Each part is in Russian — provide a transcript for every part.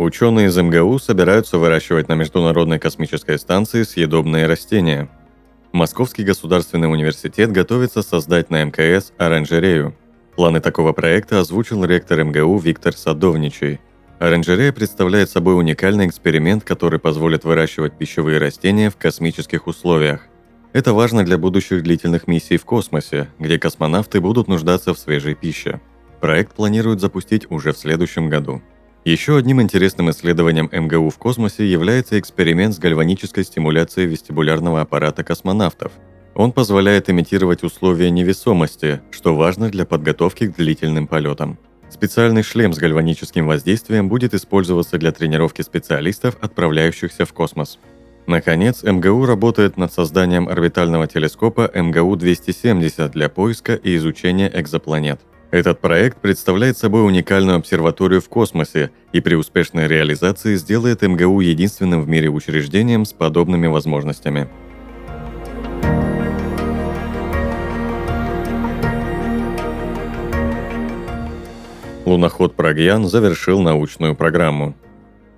Ученые из МГУ собираются выращивать на Международной космической станции съедобные растения. Московский государственный университет готовится создать на МКС оранжерею. Планы такого проекта озвучил ректор МГУ Виктор Садовничий. Оранжерея представляет собой уникальный эксперимент, который позволит выращивать пищевые растения в космических условиях. Это важно для будущих длительных миссий в космосе, где космонавты будут нуждаться в свежей пище. Проект планируют запустить уже в следующем году. Еще одним интересным исследованием МГУ в космосе является эксперимент с гальванической стимуляцией вестибулярного аппарата космонавтов. Он позволяет имитировать условия невесомости, что важно для подготовки к длительным полетам. Специальный шлем с гальваническим воздействием будет использоваться для тренировки специалистов, отправляющихся в космос. Наконец, МГУ работает над созданием орбитального телескопа МГУ-270 для поиска и изучения экзопланет. Этот проект представляет собой уникальную обсерваторию в космосе и при успешной реализации сделает МГУ единственным в мире учреждением с подобными возможностями. Луноход Прагьян завершил научную программу.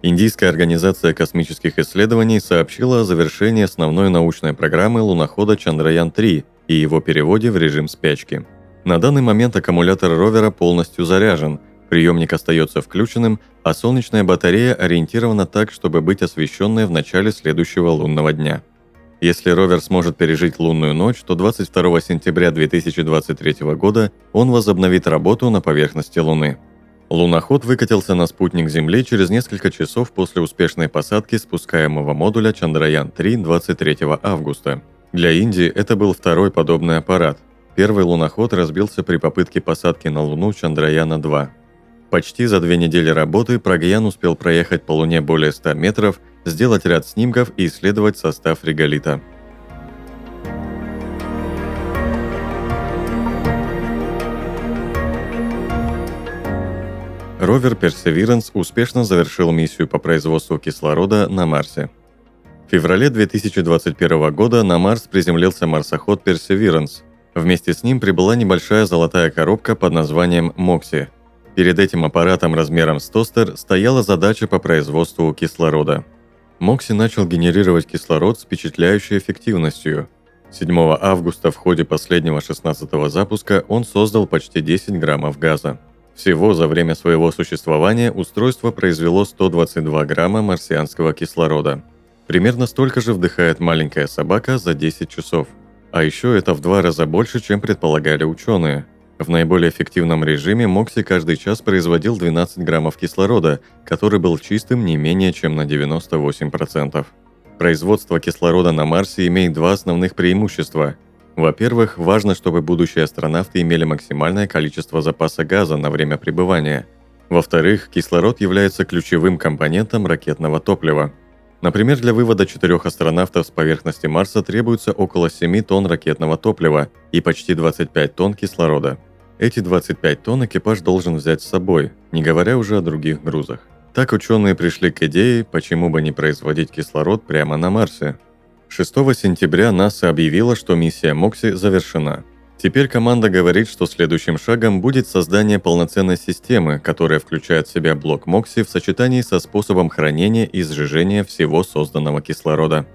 Индийская организация космических исследований сообщила о завершении основной научной программы лунохода Чандраян-3 и его переводе в режим спячки – на данный момент аккумулятор ровера полностью заряжен, приемник остается включенным, а солнечная батарея ориентирована так, чтобы быть освещенной в начале следующего лунного дня. Если ровер сможет пережить лунную ночь, то 22 сентября 2023 года он возобновит работу на поверхности Луны. Луноход выкатился на спутник Земли через несколько часов после успешной посадки спускаемого модуля Чандраян-3 23 августа. Для Индии это был второй подобный аппарат – Первый луноход разбился при попытке посадки на Луну Чандраяна-2. Почти за две недели работы Прагьян успел проехать по Луне более 100 метров, сделать ряд снимков и исследовать состав реголита. Ровер Perseverance успешно завершил миссию по производству кислорода на Марсе. В феврале 2021 года на Марс приземлился марсоход Perseverance – Вместе с ним прибыла небольшая золотая коробка под названием «Мокси». Перед этим аппаратом размером с тостер стояла задача по производству кислорода. Мокси начал генерировать кислород с впечатляющей эффективностью. 7 августа в ходе последнего 16-го запуска он создал почти 10 граммов газа. Всего за время своего существования устройство произвело 122 грамма марсианского кислорода. Примерно столько же вдыхает маленькая собака за 10 часов – а еще это в два раза больше, чем предполагали ученые. В наиболее эффективном режиме Мокси каждый час производил 12 граммов кислорода, который был чистым не менее чем на 98%. Производство кислорода на Марсе имеет два основных преимущества. Во-первых, важно, чтобы будущие астронавты имели максимальное количество запаса газа на время пребывания. Во-вторых, кислород является ключевым компонентом ракетного топлива – Например, для вывода четырех астронавтов с поверхности Марса требуется около 7 тонн ракетного топлива и почти 25 тонн кислорода. Эти 25 тонн экипаж должен взять с собой, не говоря уже о других грузах. Так ученые пришли к идее, почему бы не производить кислород прямо на Марсе. 6 сентября НАСА объявила, что миссия Мокси завершена – Теперь команда говорит, что следующим шагом будет создание полноценной системы, которая включает в себя блок Мокси в сочетании со способом хранения и сжижения всего созданного кислорода.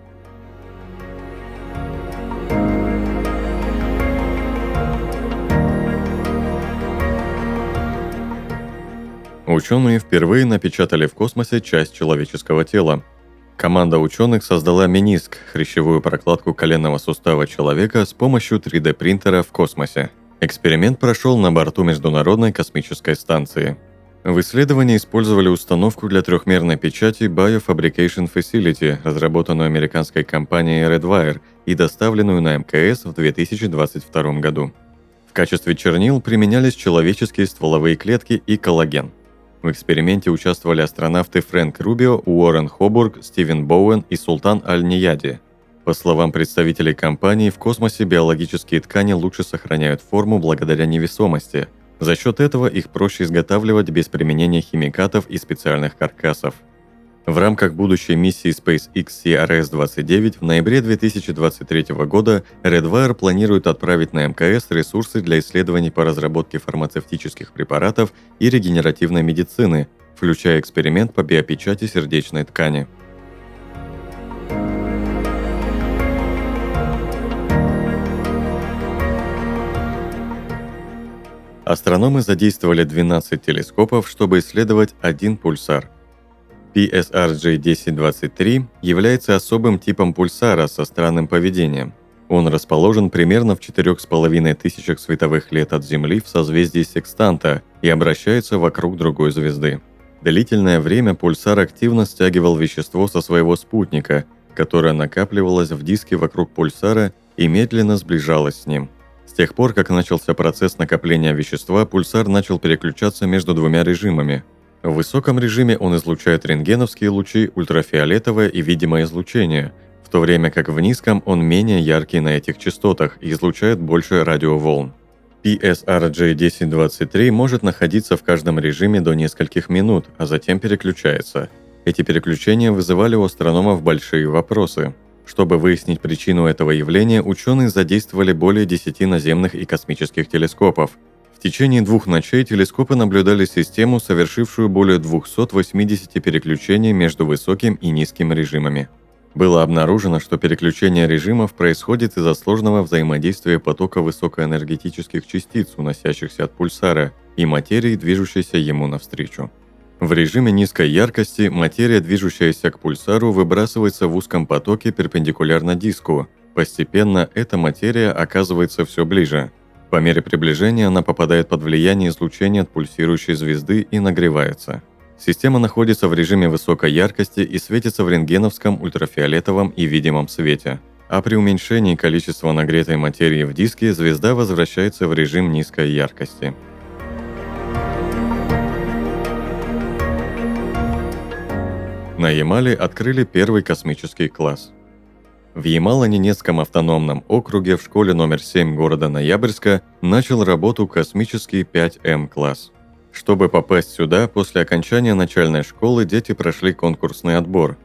Ученые впервые напечатали в космосе часть человеческого тела – Команда ученых создала миниск, хрящевую прокладку коленного сустава человека с помощью 3D-принтера в космосе. Эксперимент прошел на борту Международной космической станции. В исследовании использовали установку для трехмерной печати Biofabrication Facility, разработанную американской компанией Redwire и доставленную на МКС в 2022 году качестве чернил применялись человеческие стволовые клетки и коллаген. В эксперименте участвовали астронавты Фрэнк Рубио, Уоррен Хобург, Стивен Боуэн и Султан Аль-Нияди. По словам представителей компании, в космосе биологические ткани лучше сохраняют форму благодаря невесомости. За счет этого их проще изготавливать без применения химикатов и специальных каркасов – в рамках будущей миссии SpaceX CRS-29 в ноябре 2023 года Redwire планирует отправить на МКС ресурсы для исследований по разработке фармацевтических препаратов и регенеративной медицины, включая эксперимент по биопечати сердечной ткани. Астрономы задействовали 12 телескопов, чтобы исследовать один пульсар – PSRJ-1023 является особым типом пульсара со странным поведением. Он расположен примерно в 4,5 тысячах световых лет от Земли в созвездии Секстанта и обращается вокруг другой звезды. Длительное время пульсар активно стягивал вещество со своего спутника, которое накапливалось в диске вокруг пульсара и медленно сближалось с ним. С тех пор, как начался процесс накопления вещества, пульсар начал переключаться между двумя режимами – в высоком режиме он излучает рентгеновские лучи, ультрафиолетовое и видимое излучение, в то время как в низком он менее яркий на этих частотах и излучает больше радиоволн. PSRJ-1023 может находиться в каждом режиме до нескольких минут, а затем переключается. Эти переключения вызывали у астрономов большие вопросы. Чтобы выяснить причину этого явления, ученые задействовали более 10 наземных и космических телескопов, в течение двух ночей телескопы наблюдали систему, совершившую более 280 переключений между высоким и низким режимами. Было обнаружено, что переключение режимов происходит из-за сложного взаимодействия потока высокоэнергетических частиц, уносящихся от пульсара, и материи, движущейся ему навстречу. В режиме низкой яркости материя, движущаяся к пульсару, выбрасывается в узком потоке перпендикулярно диску. Постепенно эта материя оказывается все ближе. По мере приближения она попадает под влияние излучения от пульсирующей звезды и нагревается. Система находится в режиме высокой яркости и светится в рентгеновском, ультрафиолетовом и видимом свете. А при уменьшении количества нагретой материи в диске звезда возвращается в режим низкой яркости. На Ямале открыли первый космический класс – в Ямало-Ненецком автономном округе в школе номер 7 города Ноябрьска начал работу космический 5М класс. Чтобы попасть сюда, после окончания начальной школы дети прошли конкурсный отбор.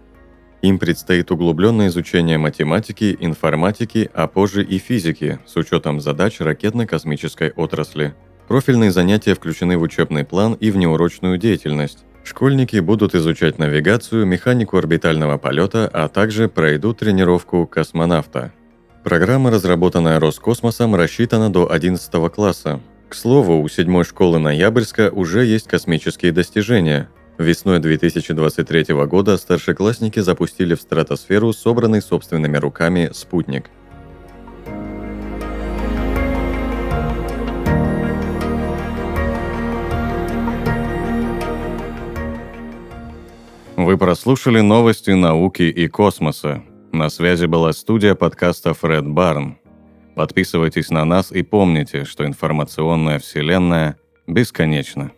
Им предстоит углубленное изучение математики, информатики, а позже и физики, с учетом задач ракетно-космической отрасли. Профильные занятия включены в учебный план и в неурочную деятельность. Школьники будут изучать навигацию, механику орбитального полета, а также пройдут тренировку космонавта. Программа, разработанная Роскосмосом, рассчитана до 11 класса. К слову, у седьмой школы Ноябрьска уже есть космические достижения. Весной 2023 года старшеклассники запустили в стратосферу собранный собственными руками спутник – Вы прослушали новости науки и космоса. На связи была студия подкаста Фред Барн. Подписывайтесь на нас и помните, что информационная вселенная бесконечна.